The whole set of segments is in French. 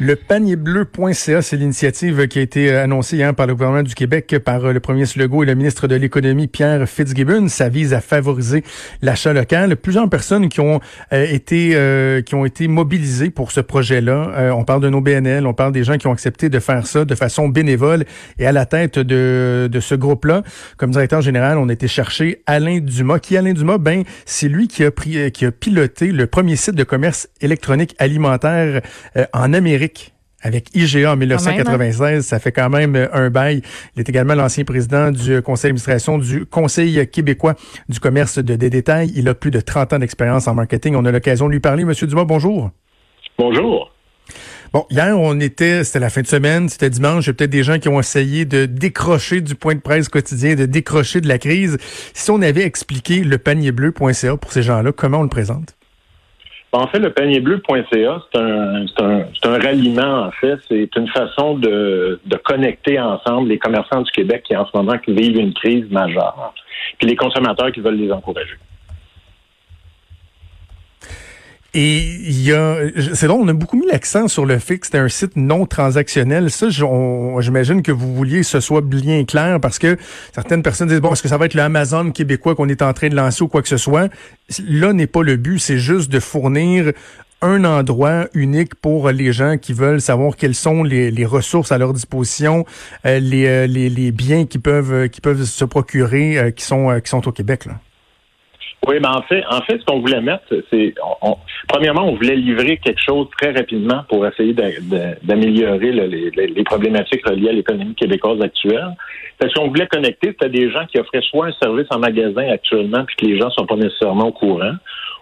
Le panierbleu.ca, c'est l'initiative qui a été euh, annoncée hier par le gouvernement du Québec par euh, le premier Legault et le ministre de l'Économie Pierre Fitzgibbon. Ça vise à favoriser l'achat local. Plusieurs personnes qui ont euh, été qui ont été mobilisées pour ce projet-là. on parle de nos BNL, on parle des gens qui ont accepté de faire ça de façon bénévole et à la tête de, de ce groupe-là, comme directeur général, on a été chercher Alain Dumas. Qui Alain Dumas? Ben, c'est lui qui a pris qui a piloté le premier site de commerce électronique alimentaire en Amérique avec IGA en 1996. Hein? Ça fait quand même euh, un bail. Il est également l'ancien président du conseil d'administration du Conseil québécois du commerce de détail. Il a plus de 30 ans d'expérience en marketing. On a l'occasion de lui parler. Monsieur Dumas, bonjour. Bonjour. Bon, hier, on était, c'était la fin de semaine, c'était dimanche. Il y a peut-être des gens qui ont essayé de décrocher du point de presse quotidien, de décrocher de la crise. Si on avait expliqué le panier bleu.ca pour ces gens-là, comment on le présente? En fait, le panierbleu.ca, c'est un, un, un ralliement, en fait. C'est une façon de, de connecter ensemble les commerçants du Québec qui, en ce moment, vivent une crise majeure, puis les consommateurs qui veulent les encourager. Et il y a, c'est drôle, on a beaucoup mis l'accent sur le fait que c'était un site non transactionnel. Ça, j'imagine que vous vouliez que ce soit bien clair parce que certaines personnes disent bon, est-ce que ça va être le Amazon québécois qu'on est en train de lancer ou quoi que ce soit? Là n'est pas le but. C'est juste de fournir un endroit unique pour les gens qui veulent savoir quelles sont les, ressources à leur disposition, euh, les, euh, les, biens qui peuvent peuvent se procurer euh, qui sont qui sont au Québec là. Oui, mais en fait, en fait, ce qu'on voulait mettre, c'est premièrement, on voulait livrer quelque chose très rapidement pour essayer d'améliorer les, problématiques reliées à l'économie québécoise actuelle. Parce qu'on voulait connecter, c'était des gens qui offraient soit un service en magasin actuellement, puis que les gens sont pas nécessairement au courant,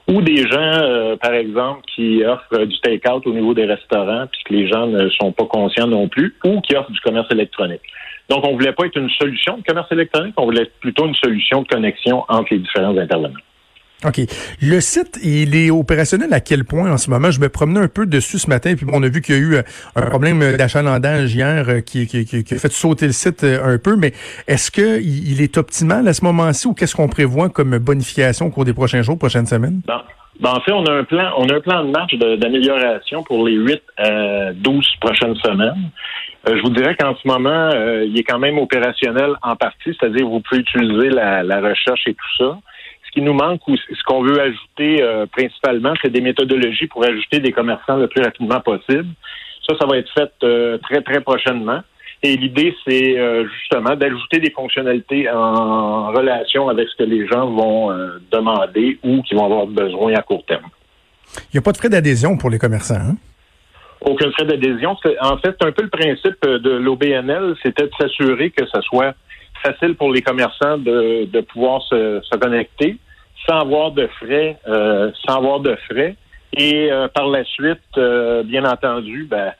ou des gens, euh, par exemple, qui offrent du take-out au niveau des restaurants, puis que les gens ne sont pas conscients non plus, ou qui offrent du commerce électronique. Donc, on voulait pas être une solution de commerce électronique, on voulait être plutôt une solution de connexion entre les différents intervenants. OK. Le site, il est opérationnel à quel point en ce moment? Je me promenais un peu dessus ce matin, puis on a vu qu'il y a eu euh, un problème d'achalandage hier euh, qui, qui, qui, a fait sauter le site euh, un peu, mais est-ce qu'il il est optimal à ce moment-ci ou qu'est-ce qu'on prévoit comme bonification au cours des prochains jours, prochaines semaines? Ben, en fait, on a un plan, on a un plan de marche d'amélioration pour les 8 à 12 prochaines semaines. je vous dirais qu'en ce moment, il est quand même opérationnel en partie, c'est-à-dire vous pouvez utiliser la, la recherche et tout ça qui nous manque ou ce qu'on veut ajouter euh, principalement, c'est des méthodologies pour ajouter des commerçants le plus rapidement possible. Ça, ça va être fait euh, très, très prochainement. Et l'idée, c'est euh, justement d'ajouter des fonctionnalités en relation avec ce que les gens vont demander ou qui vont avoir besoin à court terme. Il n'y a pas de frais d'adhésion pour les commerçants, hein? Aucun frais d'adhésion. En fait, c'est un peu le principe de l'OBNL, c'était de s'assurer que ce soit facile pour les commerçants de, de pouvoir se, se connecter sans avoir de frais, euh, sans avoir de frais. Et euh, par la suite, euh, bien entendu, ben,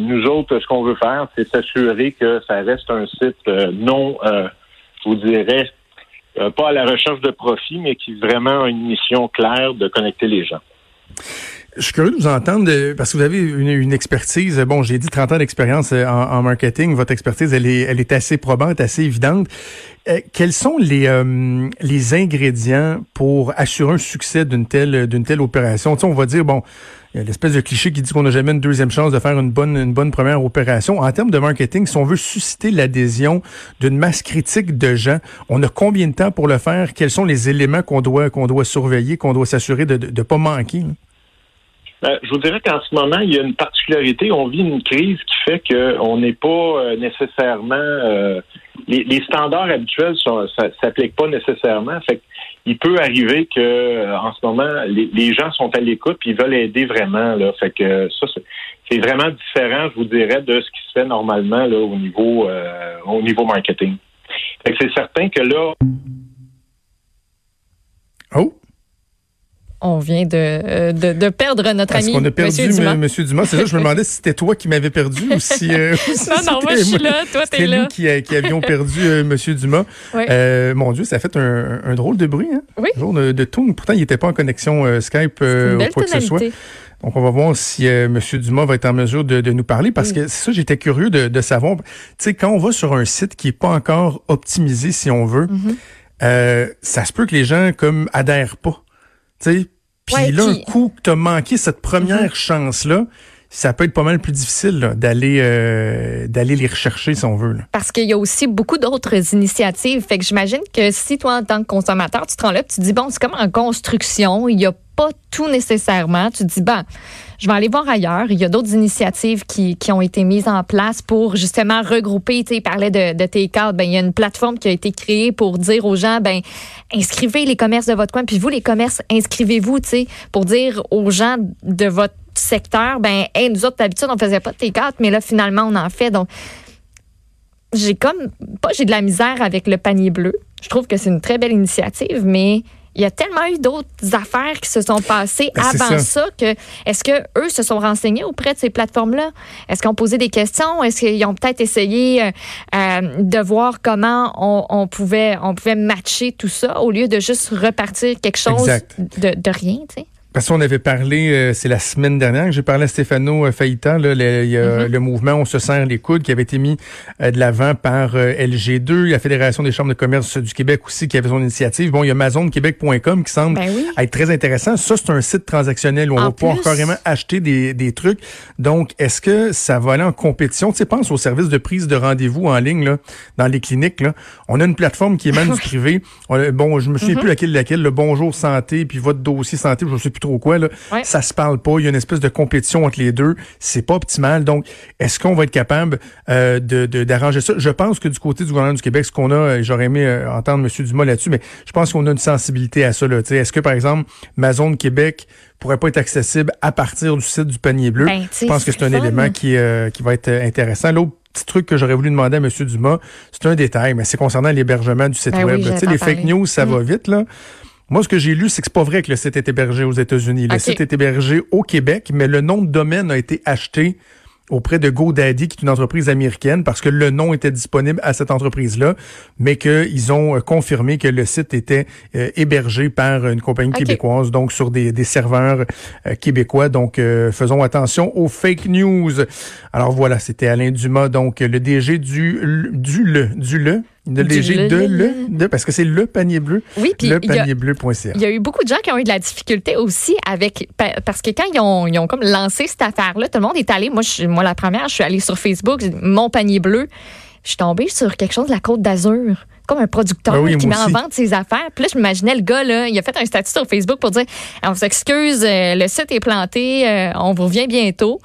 nous autres, ce qu'on veut faire, c'est s'assurer que ça reste un site non, je vous dirais, pas à la recherche de profit, mais qui vraiment a une mission claire de connecter les gens. Je suis curieux de vous entendre parce que vous avez une, expertise. Bon, j'ai dit 30 ans d'expérience euh, en, marketing. Votre expertise, elle est, elle est assez probante, assez évidente. Euh, quels sont les, euh, les ingrédients pour assurer un succès d'une telle d'une telle opération? Tu sais, on va dire bon, il y a l'espèce de cliché qui dit qu'on n'a jamais une deuxième chance de faire une bonne une bonne première opération. En termes de marketing, si on veut susciter l'adhésion d'une masse critique de gens, on a combien de temps pour le faire? Quels sont les éléments qu'on doit qu'on doit surveiller, qu'on doit s'assurer de ne pas manquer ben, je vous dirais qu'en ce moment, il y a une particularité. On vit une crise qui fait qu'on n'est pas euh, nécessairement euh, les, standards habituels s'appliquent pas nécessairement. Fait il peut arriver que euh, en ce moment, les, gens sont à l'écoute et ils veulent aider vraiment. Là. Fait que ça, c'est vraiment différent, je vous dirais, de ce qui se fait normalement là, au niveau au niveau marketing. Fait que c'est certain que là. Oh! On vient de, euh, de, de perdre notre ami. On a perdu M. Dumas. Monsieur Dumas. C'est ça, je me demandais si c'était toi qui m'avais perdu ou si. Euh, non, non, moi je suis là, toi t'es là. nous qui, qui avions perdu euh, M. Dumas. Euh, mon Dieu, ça a fait un, un drôle de bruit, hein? Oui. Un drôle de, de. Pourtant, il n'était pas en connexion euh, Skype ou quoi que ce soit. Donc, on va voir si M. Dumas va être en mesure de, de nous parler parce que ça, j'étais curieux de, de savoir. Tu sais, quand on va sur un site qui est pas encore optimisé, si on veut, mm-hmm. ça se peut que les gens comme adhèrent pas. Tu puis là, un coup que t'as manqué cette première mm-hmm. chance-là, ça peut être pas mal plus difficile d'aller euh, d'aller les rechercher si on veut. Parce qu'il y a aussi beaucoup d'autres initiatives. Fait que j'imagine que si toi, en tant que consommateur, tu te rends là, tu te dis, bon, c'est comme en construction, il n'y a pas tout nécessairement. Tu te dis, ben, je vais aller voir ailleurs. Il y a d'autres initiatives qui, qui ont été mises en place pour justement regrouper. Tu sais, parlais de, de tes cadres. Ben, il y a une plateforme qui a été créée pour dire aux gens, ben, inscrivez les commerces de votre coin. Puis vous, les commerces, inscrivez-vous, tu sais, pour dire aux gens de votre secteur, ben, hey, nous autres, d'habitude, on faisait pas de T4, mais là, finalement, on en fait. Donc, j'ai comme, pas j'ai de la misère avec le panier bleu. Je trouve que c'est une très belle initiative, mais il y a tellement eu d'autres affaires qui se sont passées ben, avant ça. que est-ce que eux se sont renseignés auprès de ces plateformes-là? Est-ce qu'ils ont posé des questions? Est-ce qu'ils ont peut-être essayé euh, euh, de voir comment on, pouvait on pouvait matcher tout ça au lieu de juste repartir quelque chose de, de rien, tu sais? Parce qu'on avait parlé, euh, c'est la semaine dernière que j'ai parlé à Stéphano euh, Faïta, là, le, il y a mm-hmm. le mouvement On se serre les coudes qui avait été mis euh, de l'avant par LG2, la Fédération des chambres de commerce du Québec aussi qui avait son initiative. Bon, il y a AmazonQuébec.com qui semble ben être très intéressant. Ça, c'est un site transactionnel où on va pouvoir carrément acheter des, des trucs. Donc, est-ce que ça va aller en compétition? Tu sais, pense au service de prise de rendez-vous en ligne là, dans les cliniques. Là. On a une plateforme qui émane du privé. bon, je me souviens mm-hmm. plus laquelle, laquelle, le Bonjour Santé, puis votre dossier santé, je sais plus trop quoi, là, ça se parle pas. Il y a une espèce de compétition entre les deux. C'est pas optimal. Donc, est-ce qu'on va être capable euh, de d'arranger ça? Je pense que du côté du gouvernement du Québec, ce qu'on a, euh, j'aurais aimé euh, entendre M. Dumas là-dessus, mais je pense qu'on a une sensibilité à ça. Est-ce que, par exemple, ma zone Québec pourrait pas être accessible à partir du site du panier bleu? Ben, je pense que c'est un élément qui, qui va être intéressant. L'autre petit truc que j'aurais voulu demander à M. Dumas, c'est un détail, mais c'est concernant l'hébergement du site ben web. les fake news, ça va mm. vite, là. Moi, ce que j'ai lu, c'est que c'est pas vrai que le site est hébergé aux États-Unis. Le site est hébergé au Québec, mais le nom de domaine a été acheté auprès de GoDaddy, qui est une entreprise américaine, parce que le nom était disponible à cette entreprise-là, mais qu'ils ont euh, confirmé que le site était euh, hébergé par une compagnie québécoise, donc sur des, des serveurs euh, québécois. Donc, faisons attention aux fake news. Alors voilà, c'était Alain Dumas, donc le DG du, du le, du le, le DG de le, de, parce que c'est le panier bleu. Oui, puis le panier bleu.ca. Il y a eu beaucoup de gens qui ont eu de la difficulté aussi avec, parce que quand ils ont, ils ont comme lancé cette affaire-là, tout le monde est allé. Moi, je, moi, la première, je suis allée sur Facebook, mon panier bleu. Je suis tombée sur quelque chose de la Côte d'Azur comme un producteur ben qui met en vente ses affaires. Puis là, je m'imaginais le gars, là, il a fait un statut sur Facebook pour dire On s'excuse, euh, le site est planté, euh, on vous revient bientôt.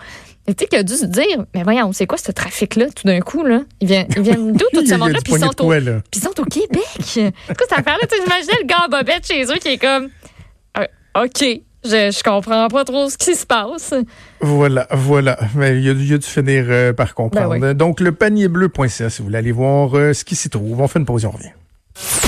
Tu sais qu'il a dû se dire, mais voyons, c'est quoi ce trafic-là, tout d'un coup, là? Ils viennent, ils viennent d'où, tout ce monde-là? Puis ils, sont au, ils sont au Québec. Écoute, cette affaire-là, tu imaginais le gars bobette chez eux qui est comme, euh, OK, je, je comprends pas trop ce qui se passe. Voilà, voilà. Mais il y a, il y a dû finir euh, par comprendre. Ben Donc, le panier bleu.ca, si vous voulez aller voir euh, ce qui s'y trouve. On fait une pause et on revient.